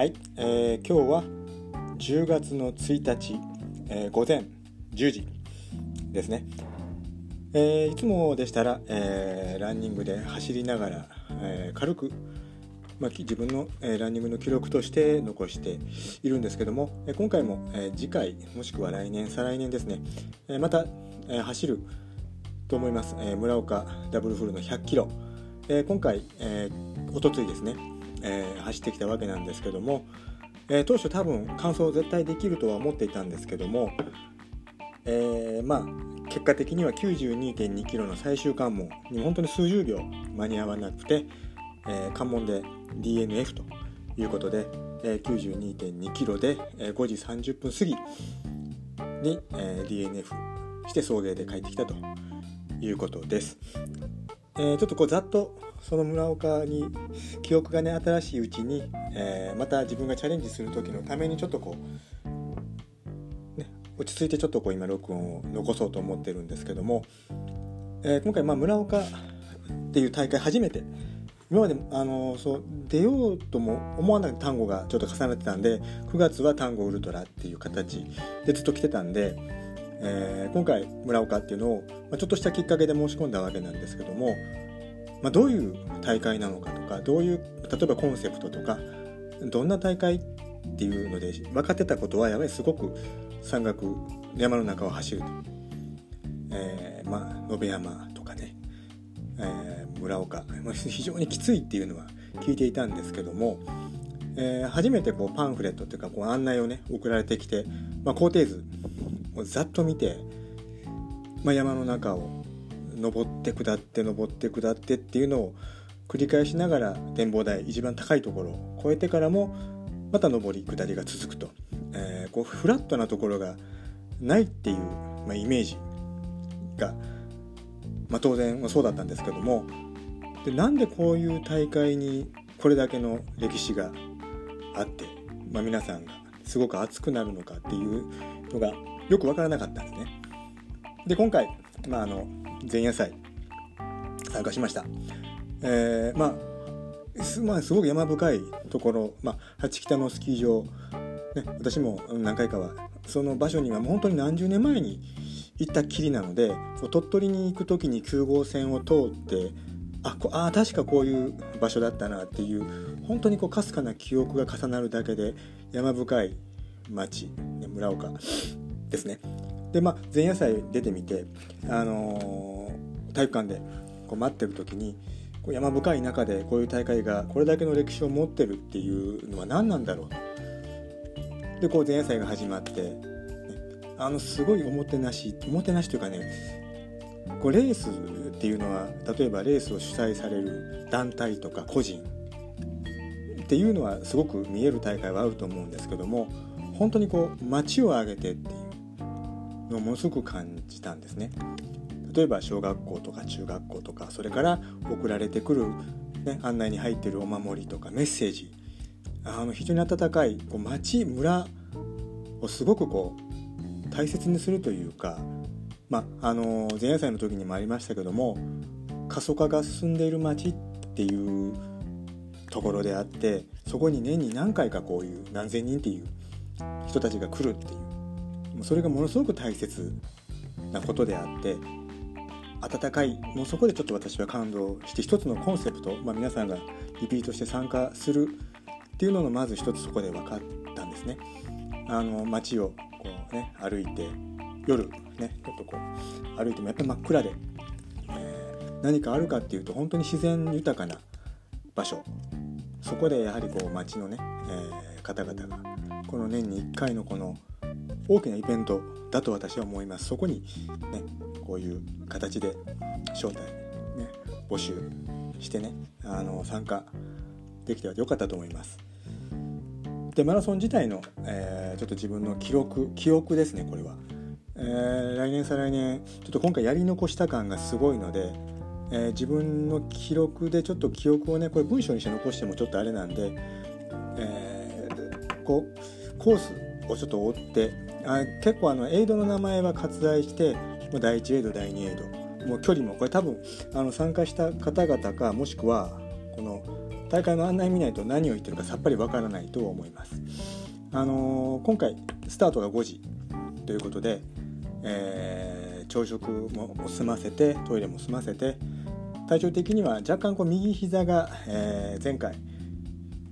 はい、えー、今日は10月の1日、えー、午前10時ですね、えー、いつもでしたら、えー、ランニングで走りながら、えー、軽く、まあ、自分の、えー、ランニングの記録として残しているんですけども、え、今回も、えー、次回もしくは来年再来年ですね、えー、また、えー、走ると思います、えー、村岡ダブルフルの100キロ、えー、今回、えー、おとついですね。えー、走ってきたわけなんですけども、えー、当初多分完走絶対できるとは思っていたんですけども、えー、まあ結果的には92.2キロの最終関門に本当に数十秒間に合わなくて、え関門で DNF ということで、え92.2キロで、え5時30分過ぎに、え DNF して送迎で帰ってきたということです。えちょっとこうざっとその村岡に記憶がね新しいうちに、えー、また自分がチャレンジする時のためにちょっとこう、ね、落ち着いてちょっとこう今録音を残そうと思ってるんですけども、えー、今回まあ村岡っていう大会初めて今まであのそう出ようとも思わない単語がちょっと重なってたんで9月は単語ウルトラっていう形でずっと来てたんで、えー、今回村岡っていうのを、まあ、ちょっとしたきっかけで申し込んだわけなんですけどもまあ、どういう大会なのかとかどういう例えばコンセプトとかどんな大会っていうので分かってたことはやはりすごく山岳山の中を走ると、えー、まあ延山とかね、えー、村岡、まあ、非常にきついっていうのは聞いていたんですけども、えー、初めてこうパンフレットっていうかこう案内をね送られてきて、まあ、工程図をざっと見て、まあ、山の中を登って下って登って下ってっていうのを繰り返しながら展望台一番高いところを越えてからもまた上り下りが続くと、えー、こうフラットなところがないっていう、まあ、イメージが、まあ、当然そうだったんですけどもでなんでこういう大会にこれだけの歴史があって、まあ、皆さんがすごく熱くなるのかっていうのがよく分からなかったんですね。で今回、まあ、あの前夜祭。参加しました。えー、まあすまあ、すごく山深いところ、まあ、八北のスキー場、ね、私も何回かはその場所にはもう本当に何十年前に行ったきりなので鳥取に行く時に9号線を通ってあこあ確かこういう場所だったなっていう本当にこうかすかな記憶が重なるだけで山深い町、村岡ですね。でまあ前夜祭出てみて、あのー、体育館でこう待ってる時にこう山深い中でこういう大会がこれだけの歴史を持ってるっていうのは何なんだろうでこう前夜祭が始まって、ね、あのすごいおもてなしおもてなしというかねこうレースっていうのは例えばレースを主催される団体とか個人っていうのはすごく見える大会はあると思うんですけども本当にこう街を挙げてっていう。のをものすごく感じたんですね。例えば小学校とか中学校とかそれから送られてくる、ね、案内に入ってるお守りとかメッセージあの非常に温かいこう町村をすごくこう大切にするというか、まあ、あの前夜祭の時にもありましたけども過疎化が進んでいる町っていうところであってそこに年に何回かこういう何千人っていう人たちが来るっていうそれがものすごく大切なことであって温かいもうそこでちょっと私は感動して一つのコンセプト、まあ、皆さんがリピートして参加するっていうののまず一つそこで分かったんですね。あの街をこう、ね、歩いて夜ねちょっとこう歩いてもやっぱり真っ暗で、えー、何かあるかっていうと本当に自然豊かな場所そこでやはりこう街のね、えー、方々がこの年に1回のこの大きなイベントだと私は思います。そこにねこういう形で招待、ね、募集してねあの参加できてはよかったと思います。でマラソン自体の、えー、ちょっと自分の記録記憶ですねこれは、えー、来年再来年ちょっと今回やり残した感がすごいので、えー、自分の記録でちょっと記憶をねこれ文章にして残してもちょっとあれなんで、え、こうコースをちょっと追ってあ結構あのエイドの名前は割愛して第1エイド第2エイドもう距離もこれ多分あの参加した方々かもしくはこの大会の案内見ないと何を言ってるかさっぱりわからないと思います。あのー、今回スタートが5時ということで、えー、朝食も済ませてトイレも済ませて体調的には若干こう右膝が、えー、前回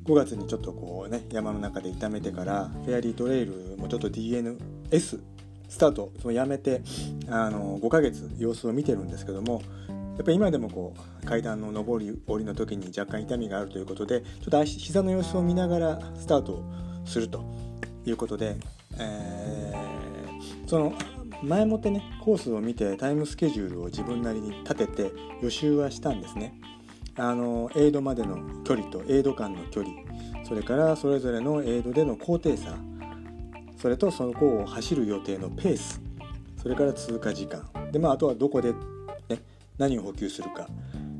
5月にちょっとこうね山の中で痛めてからフェアリートレイルもちょっと DNS スタートそのやめてあの5ヶ月様子を見てるんですけどもやっぱり今でもこう階段の上り下りの時に若干痛みがあるということでちょっと膝の様子を見ながらスタートするということで、えー、その前もってねコースを見てタイムスケジュールを自分なりに立てて予習はしたんですね。あのエイドまでの距離とエイド間の距離それからそれぞれのエイドでの高低差それとその子を走る予定のペースそれから通過時間。で、まあ、あとはどこで、ね、何を補給するか。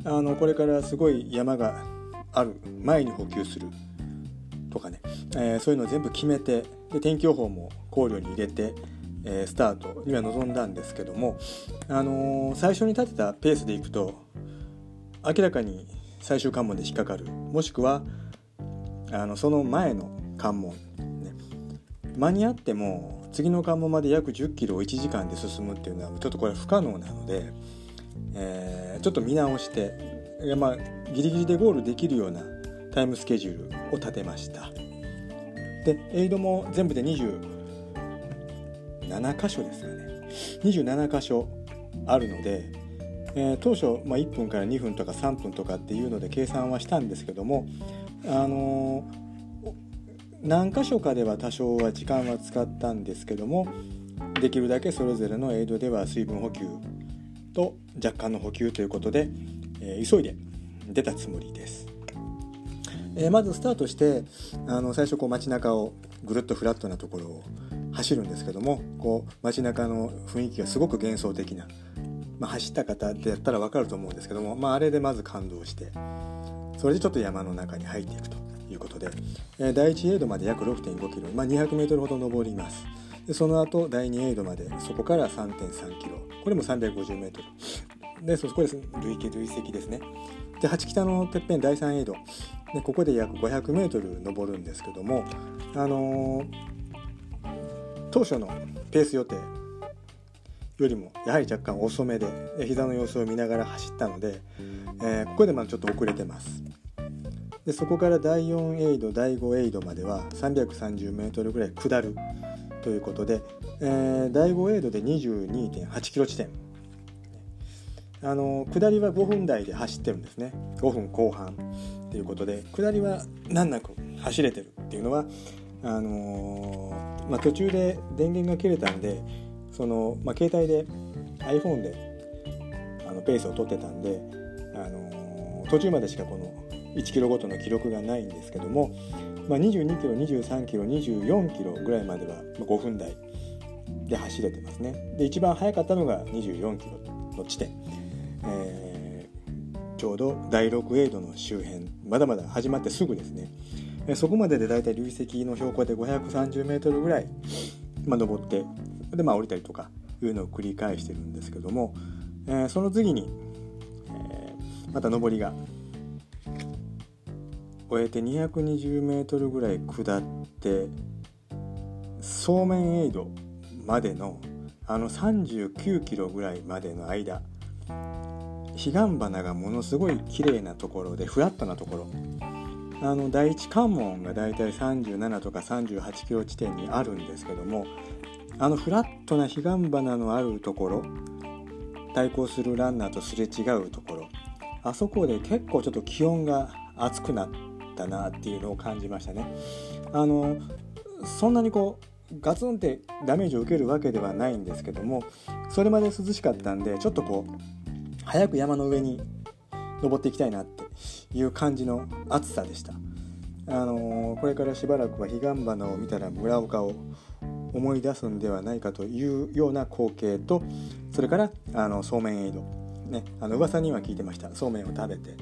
あのこれからすごい山がある前に補給するとかね、えー、そういうのを全部決めてで天気予報も考慮に入れて、えー、スタートには臨んだんですけども、あのー、最初に立てたペースでいくと明らかに最終関門で引っかかる。もしくはあのその前の関門、ね、間に合っても次の関門まで約1 0キロを1時間で進むっていうのはちょっとこれ不可能なので、えー、ちょっと見直してまあギリギリでゴールできるようなタイムスケジュールを立てました。でエイドも全部で27箇所ですよね。27箇所あるのでえー、当初、まあ、1分から2分とか3分とかっていうので計算はしたんですけども、あのー、何箇所かでは多少は時間は使ったんですけどもできるだけそれぞれのエイドでは水分補給と若干の補給ということで、えー、急いで出たつもりです。えまずスタートしてあの最初こう街中をぐるっとフラットなところを走るんですけどもこう街中の雰囲気がすごく幻想的なまあ、走った方ってやったら分かると思うんですけども、まあ、あれでまず感動してそれでちょっと山の中に入っていくということで、えー、第1エイドまで約6 5キロ、まあ、200メートルほど登ります。でその後第2エイドまでそこから3 3キロこれも350メートル。でそこです。累計累積ですね。で八北のてっぺん第3エイド。でここで約500メートル登るんですけどもあのー、当初のペース予定よりもやはり若干遅めで膝の様子を見ながら走ったので、えー、ここでまだちょっと遅れてます。でそこから第4エイド第5エイドまでは 330m ぐらい下るということで、えー、第5エイドで22.8キロ地点。あの下りは5分台で走ってるんですね。5分後半ということで下りは難なく走れてるっていうのはあのー、まあ、途中で電源が切れたんでその、まあ、携帯で iPhone であのペースを取ってたんで、あの、途中までしかこの1キロごとの記録がないんですけども、まあ、22キロ23キロ24キロぐらいまでは5分台で走れてますね。で一番速かったのが24キロの地点、えー、ちょうど第6エイドの周辺まだまだ始まってすぐですね。そこまででだいたい累積の標高で530メートルぐらい、まあ、登ってでまあ降りたりとかいうのを繰り返してるんですけども、えー、その次に、えー、また上りが終えて 220m ぐらい下ってそうめんエイドまでのあの39キロぐらいまでの間彼岸花がものすごい綺麗なところでフラットなところ。あの第一関門がだいたい37とか38キロ地点にあるんですけどもあのフラットな彼岸花のあるところ対抗するランナーとすれ違うところあそこで結構ちょっと気温が暑くなったなっていうのを感じましたね。あのそんなにこうガツンってダメージを受けるわけではないんですけどもそれまで涼しかったんでちょっとこう早く山の上に登っていきたいなっていう感じの暑さでした。あのこれからしばらくは彼岸花を見たら村岡を思い出すんではないかというような光景とそれからあのそうめんエイド、ね、あの噂には聞いてましたそうめんを食べて、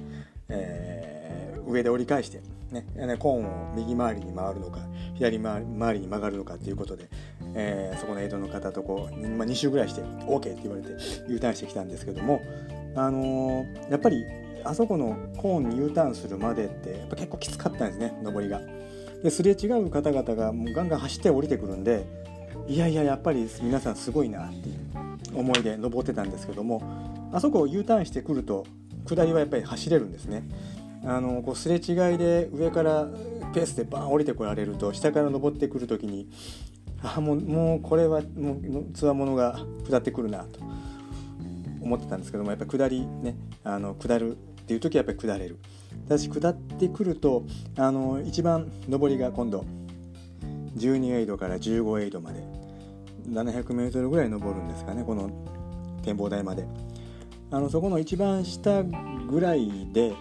えー、上で折り返して、ね、コーンを右回りに回るのか左回りに曲がるのかということで、えー、そこのエイドの方とこう、まあ、2周ぐらいして OK って言われて U ターンしてきたんですけども、あのー、やっぱりあそこのコーンに U ターンするまでってやっぱ結構きつかったんですね上りが。ですれ違う方々がもうガンガン走って降りてくるんでいやいややっぱり皆さんすごいなっていう思いで登ってたんですけどもあそこを U ターンしてくると下りはやっぱり走れるんですね。あのこうすれ違いで上からペースでバーン降りてこられると下から登ってくる時にあもうもうこれはもうつわものが下ってくるなと思ってたんですけどもやっぱ下りねあの下るっていう時はやっぱり下れるだし下ってくるとあの一番上りが今度12エイドから15エイドまで 700m ぐらい登るんですかねこの展望台まで。あのそこの一番下ぐらいで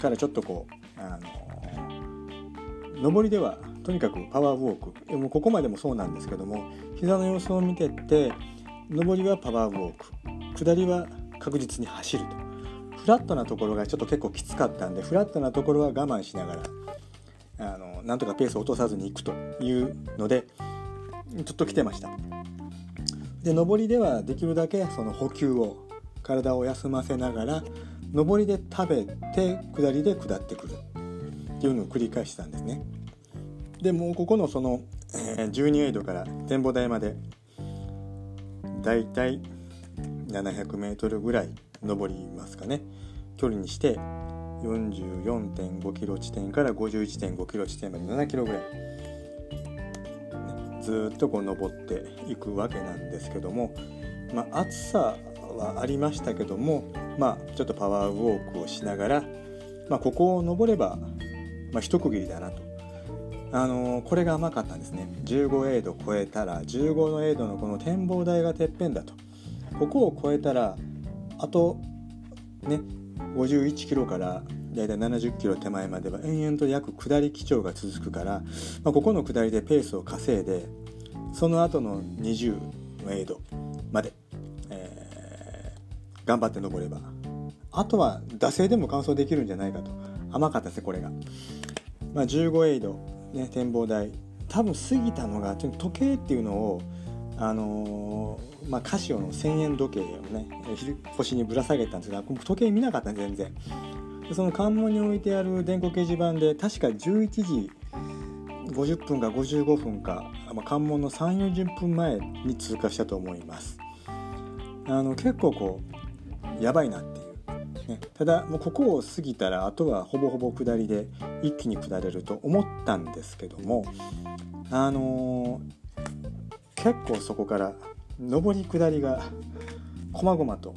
からちょっとこうあの上りではとにかくパワーウォーク。もうここまでもそうなんですけども膝の様子を見てって上りはパワーウォーク。下りは確実に走ると。フラットなところがちょっと結構きつかったんでフラットなところは我慢しながらあのなんとかペースを落とさずにいくというのでちょっと来てました。で上りではできるだけその補給を体を休ませながら上りで食べて下りで下ってくる。っていうのを繰り返したんですね。でもうここのその、12エイドから展望台までだいたい 700m ぐらい登りますかね。距離にして44.5キロ地点から51.5キロ地点まで7キロぐらい、ね、ずっとこう登っていくわけなんですけども、まあ、暑さはありましたけども、まあ、ちょっとパワーウォークをしながら、まあ、ここを登れば、まあ、一区切りだなと。あの、これが甘かったんですね。15エイド超えたら15のエイドのこの展望台がてっぺんだと。ここを超えたらあとね51キロからだいたい70キロ手前までは延々と約下り基調が続くから、まあ、ここの下りでペースを稼いでその後の20のエイドまで頑張って登ればあとは惰性でも完走できるんじゃないかと。甘かったですねこれが、まあ、15エイド、ね、展望台。多分過ぎたのが時計っていうのをあのー、まあ、カシオの1000円時計をね腰にぶら下げたんですが時計見なかったん全然。その関門に置いてある電光掲示板で確か11時50分か55分か、まあ、関門の3 4 0分前に通過したと思います。あの結構こうやばいなっていう、ね、ただもうここを過ぎたらあとはほぼほぼ下りで一気に下れると思ったんですけどもあのー、結構そこから上り下りがこまごまと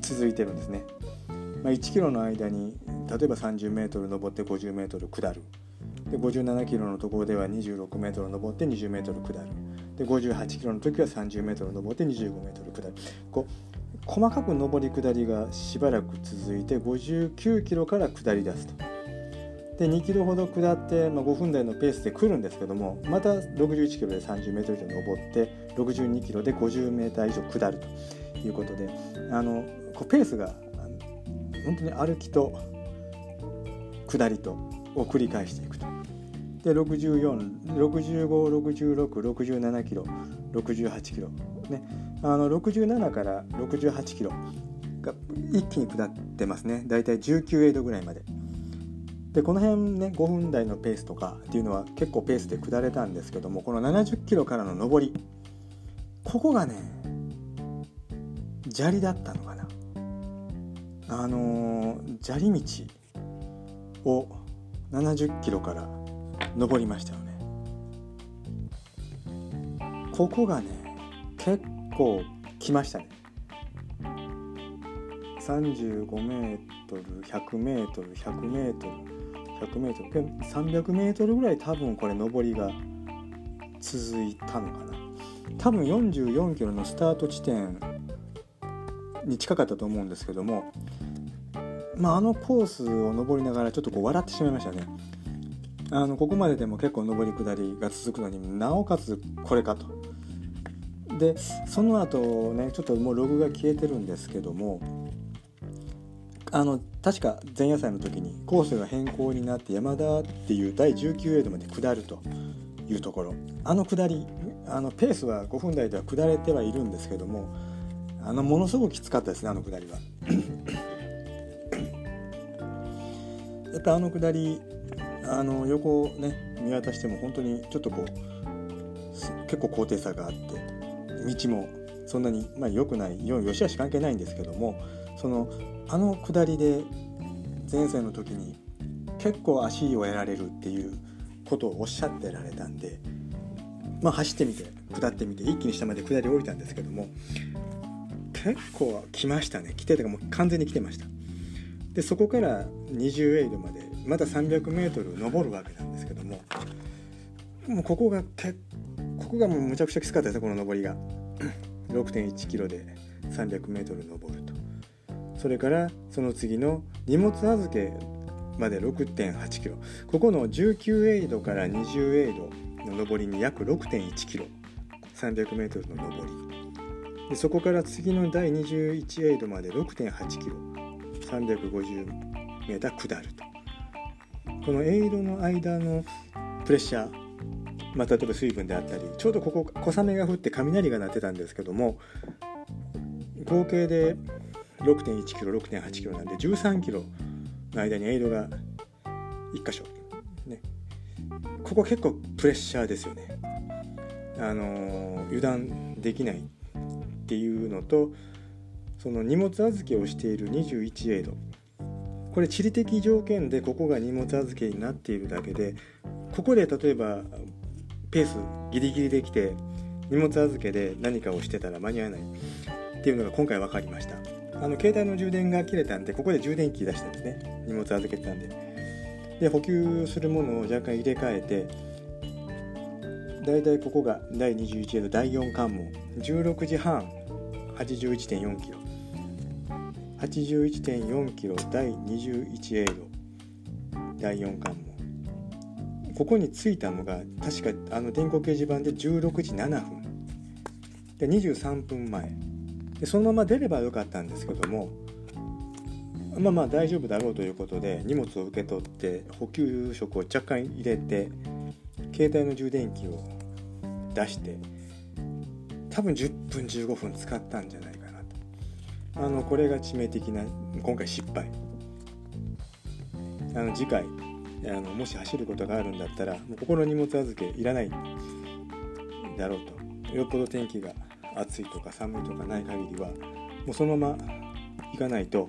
続いてるんですね、まあ、1キロの間に例えば 30m 登って 50m 下る。で57キロのところでは26メートル登って20メートル下る。で58キロの時は30メートル登って25メートル下る。こう細かく上り下りがしばらく続いて59キロから下り出すと。で2キロほど下って、まあ、5分台のペースで来るんですけどもまた61キロで30メートル以上登って62キロで50メーター以上下るということであのペースが本当に歩きと下りとを繰り返していくと。で64656667キロ68キロね。あの67から68キロが一気に下ってますね。だいたい19エイドぐらいまで。でこの辺ね5分台のペースとかっていうのは結構ペースで下れたんですけどもこの70キロからの上りここがね砂利だったのかな。あのー、砂利道を70キロから登りましたよね。ここがね結構来ましたね。35メートル100メートル100メートル。100メートル300メートルぐらい多分これ上りが続いたのかな。多分44キロのスタート地点に近かったと思うんですけどもまああのコースを登りながらちょっとこう笑ってしまいましたね。あのここまででも結構上り下りが続くのになおかつこれかと。でその後ねちょっともうログが消えてるんですけどもあの確か前夜祭の時にコースが変更になって山田っていう第19エイドまで下るというところあの下りあのペースは5分台では下れてはいるんですけどもあのものすごくきつかったですねあの下りは。やっぱあの下りあの横をね見渡しても本当にちょっとこう結構高低差があって道もそんなに、まあ、良くないよしあし関係ないんですけどもそのあの下りで前線の時に結構足をやられるっていうことをおっしゃってられたんで、まあ、走ってみて下ってみて一気に下まで下り降りたんですけども結構来ましたね。来てたかもう完全に来てました。でそこから20エイドまでまた 300m 登るわけなんですけどももうここが結ここがもうむちゃくちゃきつかったですこの登りが。6.1キロで 300m 登ると。それからその次の荷物預けまで6.8キロ。ここの19エイドから20エイドの上りに約6.1キロ。300m の上り。でそこから次の第21エイドまで6.8キロ。350m 下ると。このエイドの間のプレッシャーまあ、例えば水分であったりちょうどここ小雨が降って雷が鳴ってたんですけども合計で6.1キロ6.8キロなんで13キロの間にエイドが1箇所、ね、ここ結構プレッシャーですよね。あの油断できないっていうのとその荷物預けをしている21エイド。これ地理的条件でここが荷物預けになっているだけでここで例えばペースギリギリできて荷物預けで何かをしてたら間に合わないっていうのが今回分かりました。あの携帯の充電が切れたんでここで充電器出したんですね。荷物預けてたんで。で補給するものを若干入れ替えてだいたいここが第21エの第4関門。16時半81.4キロ。81.4キロ第21エイド第4関門。ここに着いたのが確かあの電光掲示板で16時7分。で23分前。でそのまま出ればよかったんですけどもまあまあ大丈夫だろうということで荷物を受け取って補給食を若干入れて携帯の充電器を出して多分10分15分使ったんじゃないかなと。あのこれが致命的な今回失敗。あの次回あのもし走ることがあるんだったらもうここの荷物預けいらないだろうと。よっぽど天気が暑いとか寒いとかない限りはもうそのまま行かないと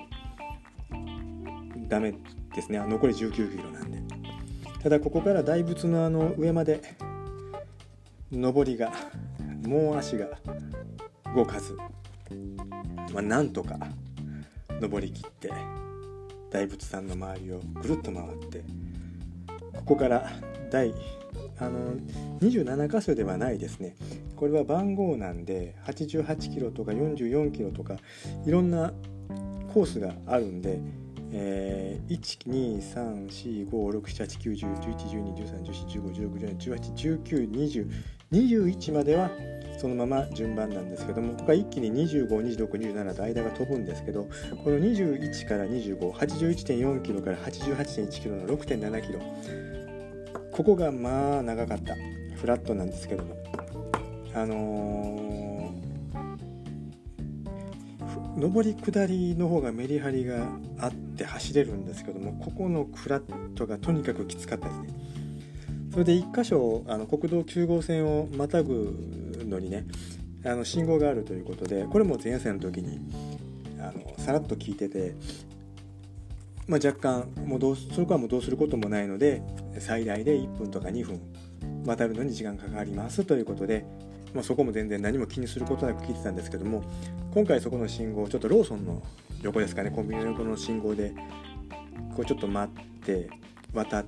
ダメですね。残り19キロなんで。ただここから大仏のあの上まで上りがもう足が動かず、まあ、なんとか登りきって大仏さんの周りをぐるっと回ってここから第あの27箇所ではないですね。これは番号なんで88キロとか44キロとかいろんなコースがあるんで、えー、123456789101112131415161718192021まではそのまま順番なんですけどもここが一気に252627と間が飛ぶんですけどこの21から2581.4キロから88.1キロの6.7キロ。ここがまあ長かった。フラットなんですけども。あのー、上り下りの方がメリハリがあって走れるんですけどもここのフラットがとにかくきつかったですね。それで1箇所あの国道9号線をまたぐのにねあの信号があるということでこれも前線の時にあのさらっと聞いててまあ、若干もうどうそれからもうどうすることもないので最大で1分とか2分渡るのに時間かかりますということで、まあ、そこも全然何も気にすることなく聞いてたんですけども今回そこの信号ちょっとローソンの横ですかねコンビニの横の信号でこうちょっと待って渡っ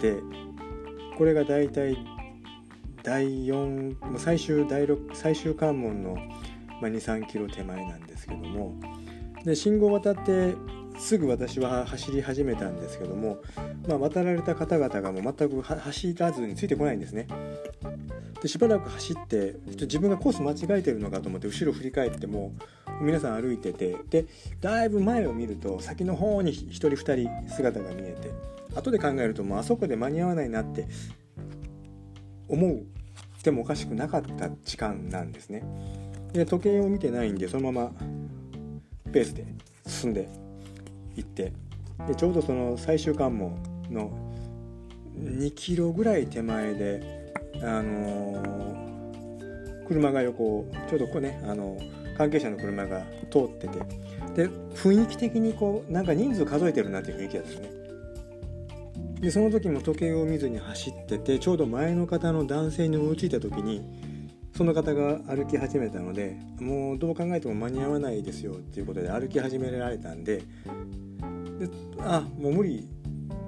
てこれが大体第4最終第6最終関門の23キロ手前なんですけどもで信号渡ってすぐ私は走り始めたんですけども、まあ、渡られた方々がもう全く走らずについてこないんですね。でしばらく走って自分がコース間違えてるのかと思って後ろ振り返っても皆さん歩いててでだいぶ前を見ると先の方に1人2人姿が見えて後で考えるともうあそこで間に合わないなって思うてもおかしくなかった時間なんですね。で時計を見てないんでそのままペースで進んで行って。でちょうどその最終関門の2キロぐらい手前で、あのー、車が横ちょうどこうね、あのー、関係者の車が通ってて。で雰囲気的にこうなんか人数数えてるなっていう雰囲気だったんですね。でその時も時計を見ずに走っててちょうど前の方の男性に追いついた時にその方が歩き始めたのでもうどう考えても間に合わないですよっていうことで歩き始められたんでであもう無理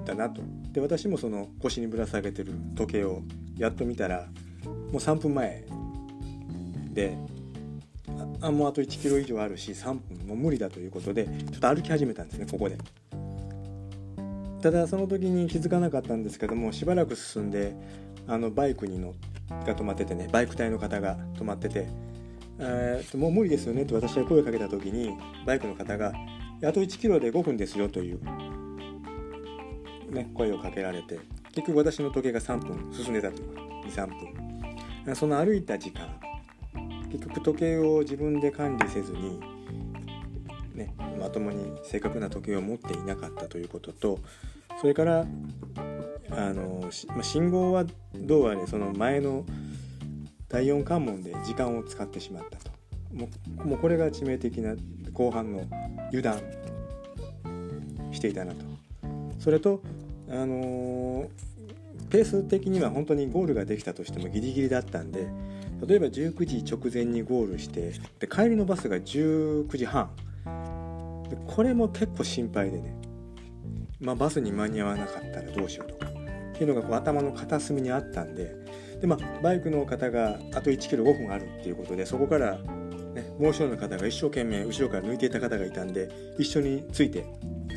だなとで私もその腰にぶら下げてる時計をやっと見たらもう3分前であもうあと1キロ以上あるし3分もう無理だということでちょっと歩き始めたんですねここで。ただその時に気づかなかったんですけどもしばらく進んであのバイクに乗っが止まっててねバイク隊の方が止まってて「えー、もう無理ですよね」と私が声をかけた時にバイクの方が「あと1キロで5分ですよ」という、ね、声をかけられて結局私の時計が3分進んでたという23分。その歩いた時間結局時計を自分で管理せずにね、まともに正確な時計を持っていなかったということとそれからあの信号はどうあれその前の第4関門で時間を使ってしまったと。もうもうこれが致命的な後半の油断していたなと。それとあのペース的には本当にゴールができたとしてもギリギリだったんで例えば19時直前にゴールしてで帰りのバスが19時半。でこれも結構心配でね、まあ、バスに間に合わなかったらどうしようとかっていうのがこう頭の片隅にあったんでで、まあ、バイクの方があと1キロ5分あるっていうことでそこから、ね、もう一人の方が一生懸命後ろから抜いていた方がいたんで一緒について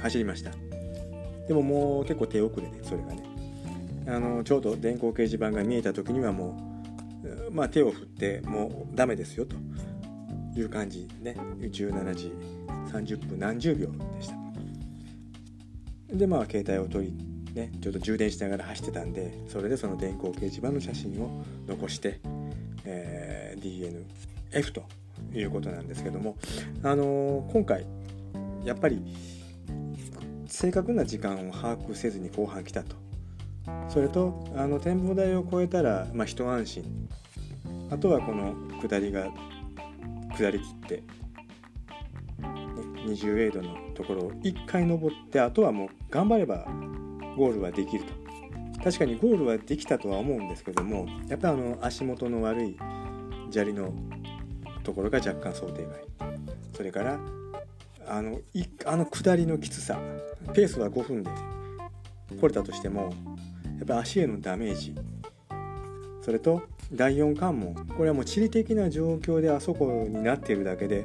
走りました。でももう結構手遅れでそれがね。あのちょうど電光掲示板が見えた時にはもう、まあ、手を振ってもうダメですよと。いう感じね。17時30分何十秒でした。でまあ携帯を取りねちょっと充電しながら走ってたんでそれでその電光掲示板の写真を残して、えー、DNF ということなんですけどもあのー、今回やっぱり正確な時間を把握せずに後半来たと。それとあの展望台を越えたら、まあ、一安心。あとはこの下りが下りきって20エイドのところを1回登ってあとはもう頑張ればゴールはできると。確かにゴールはできたとは思うんですけどもやっぱあの足元の悪い砂利のところが若干想定外。それからあのいあの下りのきつさ。ペースは5分で来れたとしてもやっぱ足へのダメージ。それと第4関門。これはもう地理的な状況であそこになっているだけで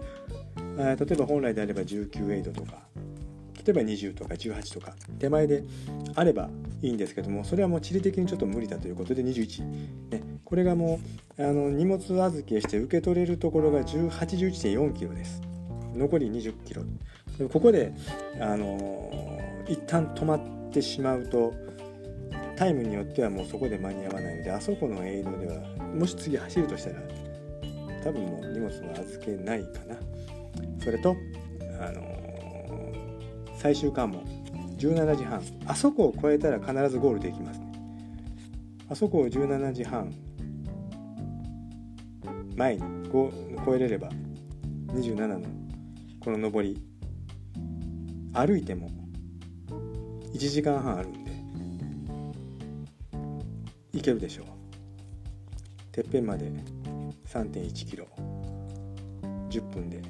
例えば本来であれば19エイドとか。例えば20とか18とか手前であればいいんですけどもそれはもう地理的にちょっと無理だということで21、ね、これがもうあの荷物預けして受け取れるところが81.4キロです。残り20キロ。ここであの一旦止まってしまうとタイムによってはもうそこで間に合わないのであそこのエイドではもし次走るとしたら多分もう荷物は預けないかな。それと、あの、最終関門。17時半。あそこを越えたら必ずゴールできますね。あそこを17時半。前に。越えれれば。27の。この上り。歩いても。1時間半あるんで。行けるでしょう。てっぺんまで。3.1キロ。10分で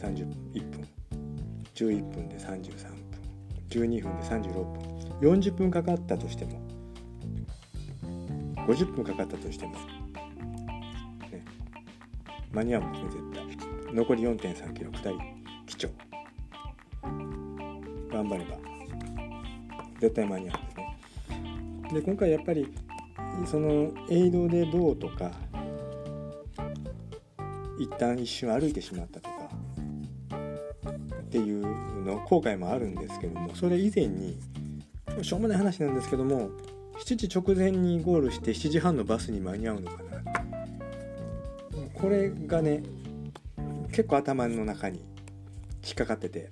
31分。11分で33分12分で36分。40分かかったとしても。50分かかったとしても、ね、間に合うんですね絶対。残り4.3キロ。下り基調頑張れば。絶対間に合うんですね。で今回やっぱりそのエイドでどうとか一旦一瞬歩いてしまったとか。っていうの後悔もあるんですけどもそれ以前にしょうもない話なんですけども7時直前にゴールして7時半のバスに間に合うのかな。これがね結構頭の中に引っかかってて。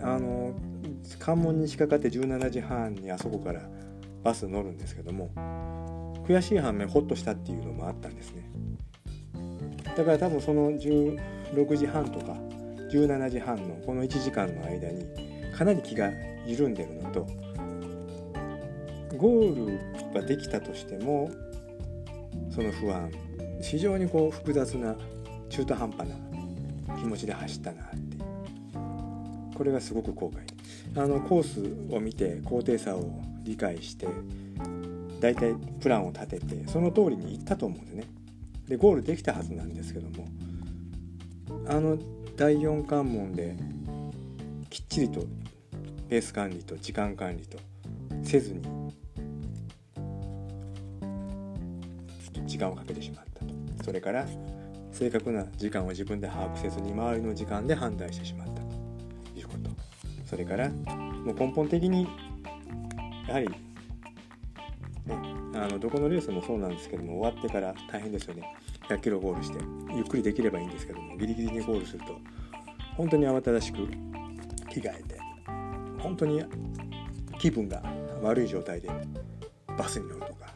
あの関門に仕掛かって17時半にあそこからバス乗るんですけども悔しい反面ホッとしたっていうのもあったんですね。だから多分その6時半とか17時半のこの1時間の間にかなり気が緩んでるのとゴールができたとしてもその不安非常にこう複雑な中途半端な気持ちで走ったなってこれがすごく後悔。あのコースを見て高低差を理解して大体プランを立ててその通りに行ったと思うんですね。でゴールできたはずなんですけどもあの第4関門できっちりとペース管理と時間管理とせずに時間をかけてしまったと。それから正確な時間を自分で把握せずに周りの時間で判断してしまったと。いうこと。それからもう根本的にやはりねあのどこのレースもそうなんですけども終わってから大変ですよね。100キロゴールしてゆっくりできればいいんですけどもギリギリにゴールすると本当に慌ただしく着替えて本当に気分が悪い状態でバスに乗るとか、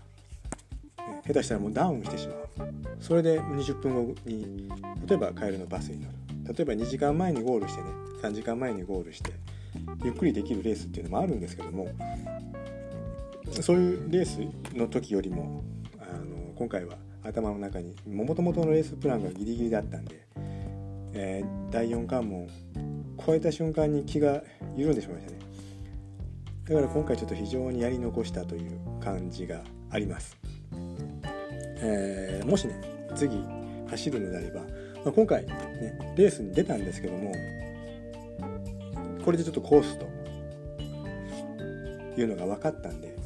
下手したらもうダウンしてしまう。それで20分後に例えば帰りのバスに乗る。例えば2時間前にゴールしてね3時間前にゴールしてゆっくりできるレースっていうのもあるんですけどもそういうレースの時よりもあの今回は頭の中にもともとのレースプランがギリギリだったんで、えー、第4関門超えた瞬間に気が緩んでしまいましたね。だから今回ちょっと非常にやり残したという感じがあります、えー、もしね次走るのであれば、まあ、今回ねレースに出たんですけどもこれでちょっとコースというのが分かったんで、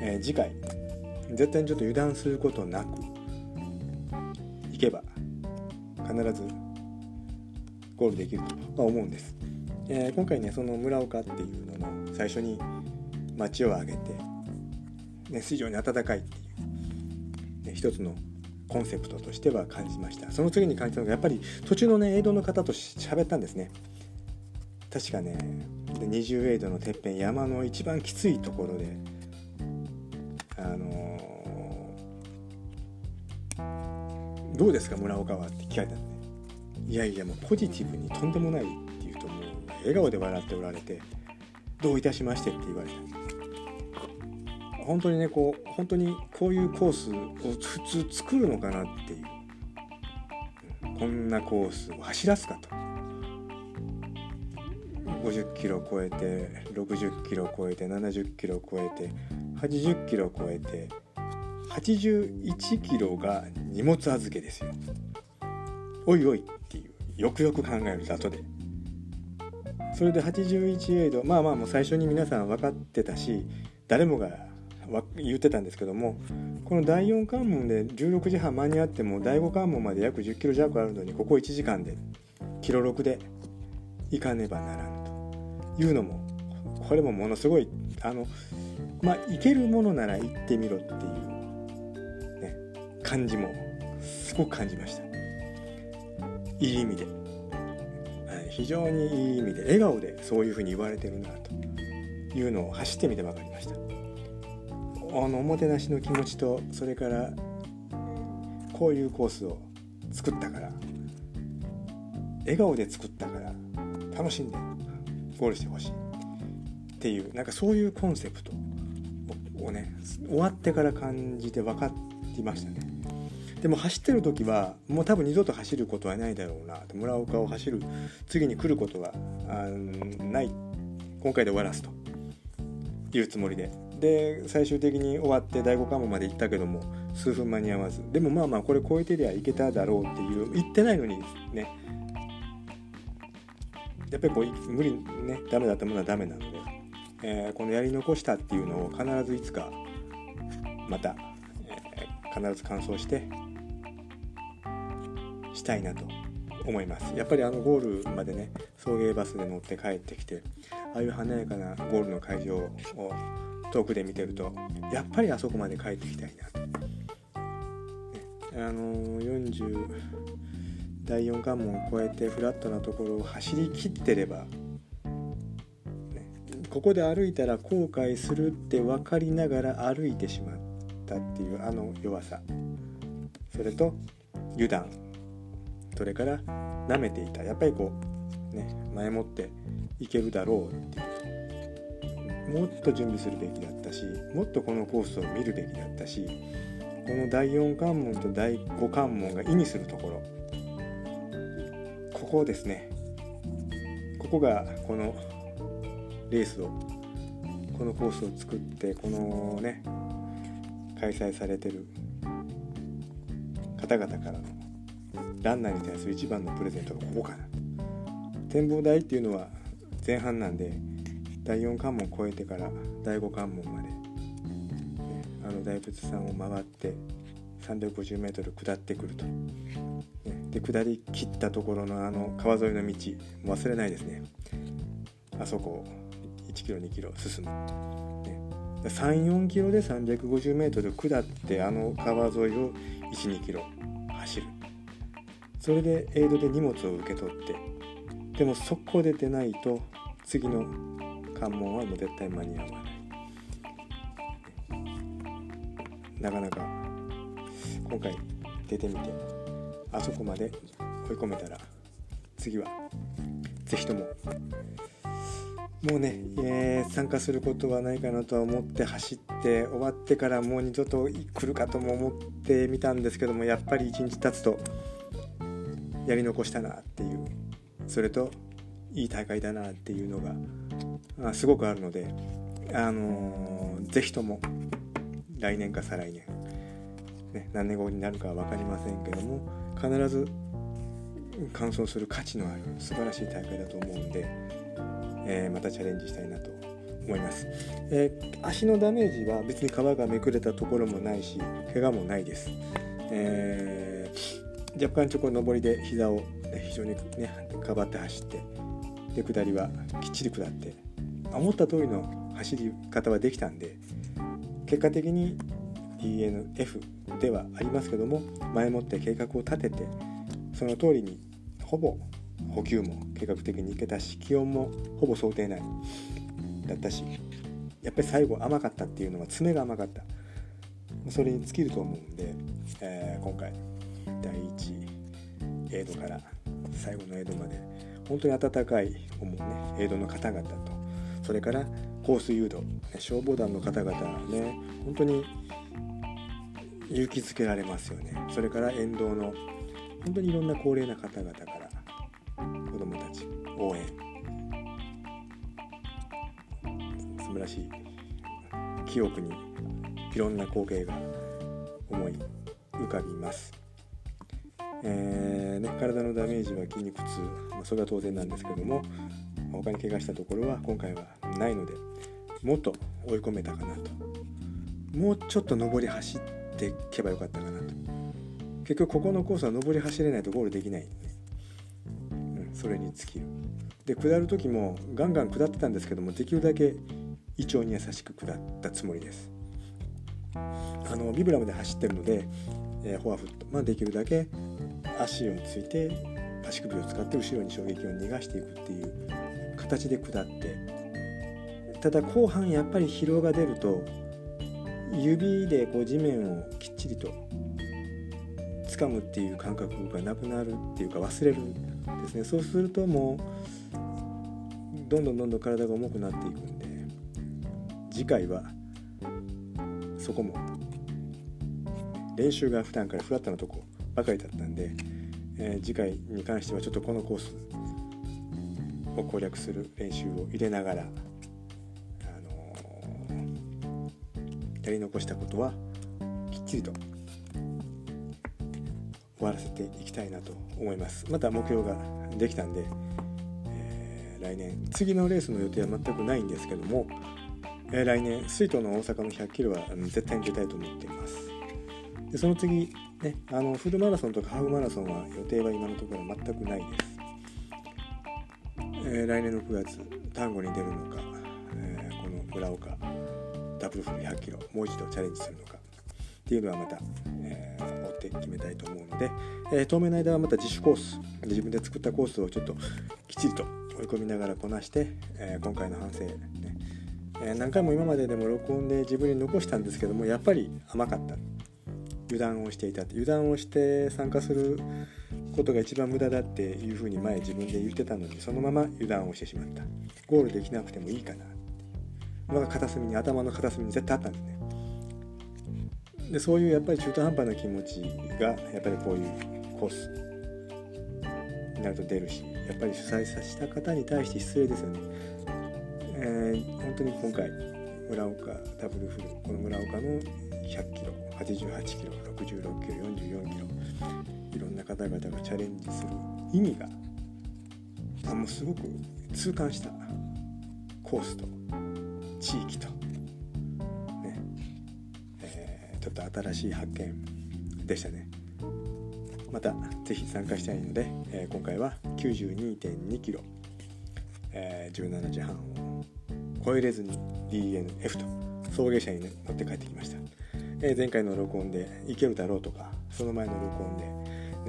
えー、次回絶対にちょっと油断することなく行けば必ずゴールできるとは思うんです、えー、今回ねその村岡っていうのの最初に町を挙げて、ね、非常に暖かいっていう、ね、一つのコンセプトとしては感じました。その次に感じたのがやっぱり途中のねエイドの方と喋ったんですね。確かね20エイドのてっぺん山の一番きついところであのどうですか村岡はって聞かれたんでいやいやもうポジティブにとんでもないって言うともう笑顔で笑っておられてどういたしましてって言われた本当にねこう本当にこういうコースを普通作るのかなっていうこんなコースを走らすかと。50キロ超えて60キロ超えて70キロ超えて80キロ超えて81キロが荷物預けですよ。おいおいっていうよくよく考えるとで。それで81エイドまあまあもう最初に皆さん分かってたし誰もが言ってたんですけどもこの第4関門で16時半間に合っても第5関門まで約10キロ弱あるのにここ1時間でキロ6で行かねばならぬというのもこれもものすごいあのまあ行けるものなら行ってみろっていう、感じもすごく感じました。いい意味で、はい、非常にいい意味で笑顔でそういうふうに言われてるなというのを走ってみて分かりました。あのおもてなしの気持ちとそれからこういうコースを作ったから笑顔で作ったから楽しんでゴールしてほしい。っていうなんかそういうコンセプトをね終わってから感じて分かりましたね。でも走ってる時はもう多分二度と走ることはないだろうな。村岡を走る次に来ることはない。今回で終わらすと。いうつもりで。で最終的に終わって第5関門まで行ったけども数分間に合わず。でもまあまあこれ超えてりゃいけただろうっていう言ってないのにね。やっぱりこう無理ね。ダメだったものはダメなので、えー、このやり残したっていうのを必ずいつかまた、えー、必ず完走してしたいなと思います。やっぱりあのゴールまでね送迎バスで乗って帰ってきてああいう華やかなゴールの会場を遠くで見てるとやっぱりあそこまで帰ってきたいなと、ね、あの40第4関門を越えてフラットなところを走りきってればねここで歩いたら後悔するって分かりながら歩いてしまったっていうあの弱さ。それと油断。それから舐めていた。やっぱりこうね前もっていけるだろうっていう。もっと準備するべきだったしもっとこのコースを見るべきだったしこの第4関門と第5関門が意味するところ。ここですねここがこのレースをこのコースを作ってこのね開催されてる方々からのランナーに対する一番のプレゼントがここかな。展望台っていうのは前半なんで第4関門を越えてから第5関門まで、ね、あの大仏さんを回って 350m 下ってくると、ね、で下り切ったところのあの川沿いの道忘れないですね。あそこを1キロ2キロ進む、ね、34キロで 350m 下ってあの川沿いを12キロ走る。それでエイドで荷物を受け取ってでも速攻で出ないと次の関門はもう絶対間に合わない。なかなか今回出てみてあそこまで追い込めたら次は是非とももうね、えー、参加することはないかなとは思って走って終わってからもう二度と来るかとも思ってみたんですけどもやっぱり一日経つとやり残したなっていうそれといい大会だなっていうのがすごくあるので、あのー、ぜひとも来年か再来年、ね、何年後になるかは分かりませんけども必ず完走する価値のある素晴らしい大会だと思うんで、えー、またチャレンジしたいなと思います、えー、足のダメージは別に皮がめくれたところもないし怪我もないです、えー、若干ちょこ上りで膝を非常にねかばって走ってで下りはきっちり下って思った通りの走り方はできたんで結果的に DNF ではありますけども前もって計画を立ててその通りにほぼ補給も計画的にいけたし気温もほぼ想定内だったしやっぱり最後甘かったっていうのは爪が甘かった。それに尽きると思うんで、えー、今回第1エイドから最後のエイドまで本当に温かい思うねエイドの方々とそれからコース誘導消防団の方々はね本当に勇気づけられますよね。それから沿道の本当にいろんな高齢な方々から子どもたち応援。素晴らしい記憶にいろんな光景が思い浮かびます、えーね、体のダメージは筋肉痛、まあ、それは当然なんですけども他に怪我したところは今回はないのでもっと追い込めたかなと。もうちょっと上り走っていけばよかったかなと。結局ここのコースは上り走れないとゴールできないんで、うん、それに尽きる。で下る時もガンガン下ってたんですけどもできるだけ胃腸に優しく下ったつもりです。あのビブラムで走ってるので、えー、フォアフット、まあ、できるだけ足をついて足首を使って後ろに衝撃を逃がしていくっていう形で下って。ただ後半やっぱり疲労が出ると指でこう地面をきっちりと掴むっていう感覚がなくなるっていうか忘れるんですね。そうするともうどんどんどんどん体が重くなっていくんで次回はそこも練習が普段からフラットなとこばかりだったんで、えー、次回に関してはちょっとこのコースを攻略する練習を入れながら、あのー、やり残したことはきっちりと終わらせていきたいなと思います。また目標ができたんで、えー、来年次のレースの予定は全くないんですけども、え、来年水筒の大阪の100キロは絶対に出たいと思っています。でその次ねあのフルマラソンとかハーフマラソンは予定は今のところ全くないです。えー、来年の9月丹後に出るのか、えー、この村岡ダブルフル100キロもう一度チャレンジするのかっていうのはまた、えー、追って決めたいと思うので、えー、当面の間はまた自主コース自分で作ったコースをちょっときっちりと追い込みながらこなして、えー、今回の反省、ね。え何回も今まででも録音で自分に残したんですけどもやっぱり甘かった。油断をしていた。油断をして参加することが一番無駄だっていうふうに前自分で言ってたのにそのまま油断をしてしまった。ゴールできなくてもいいかな。まだ片隅に頭の片隅に絶対あったんですね。でそういうやっぱり中途半端な気持ちがやっぱりこういうコースになると出るしやっぱり主催させた方に対して失礼ですよね、えー、本当に今回村岡ダブルフルこの村岡の100キロ。88キロ66キロ44キロ。いろんな方々がチャレンジする意味があもうすごく痛感したコースと地域とね。えちょっと新しい発見でしたね。また是非参加したいので、えー、今回は92.2キロ、えー、17時半を超えれずに DNF と送迎車に、乗って帰ってきました、えー、前回の録音で行けるだろうとかその前の録音で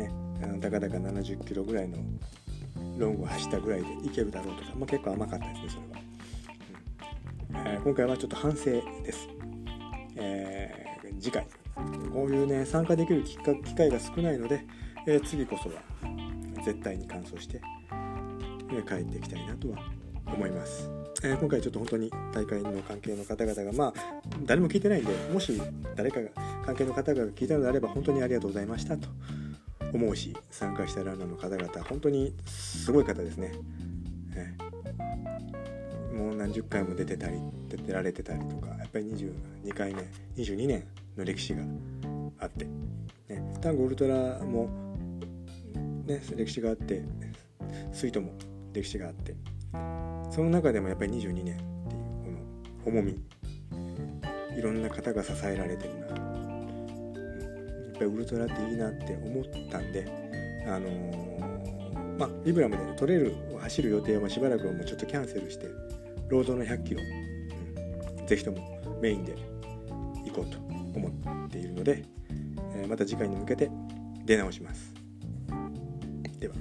ねあのたかだか70キロぐらいのロングを走ったぐらいで行けるだろうとか、まあ、結構甘かったですねそれは、うん。えー、今回はちょっと反省です、え次回。こういうね参加できる機会が少ないので、えー、次こそは絶対に完走して、え帰っていきたいなとは思います、えー、今回ちょっと本当に大会の関係の方々がまあ誰も聞いてないんでもし誰かが関係の方が聞いたのであれば本当にありがとうございましたと思うし参加したランナーの方々本当にすごい方ですね、えー、もう何十回も出てたり出てられてたりとかやっぱり22回目22年の歴史があって、ね、タンゴウルトラも、ね、歴史があってスイートも歴史があってその中でもやっぱり22年っていうこの重みいろんな方が支えられてるな、やっぱりウルトラっていいなって思ったんであのー、まあリブラムで、ね、取れる走る予定はしばらくはもうちょっとキャンセルしてロードの100キロ、うん、ぜひともメインで行こうと思っているので、えまた次回に向けて出直します。では。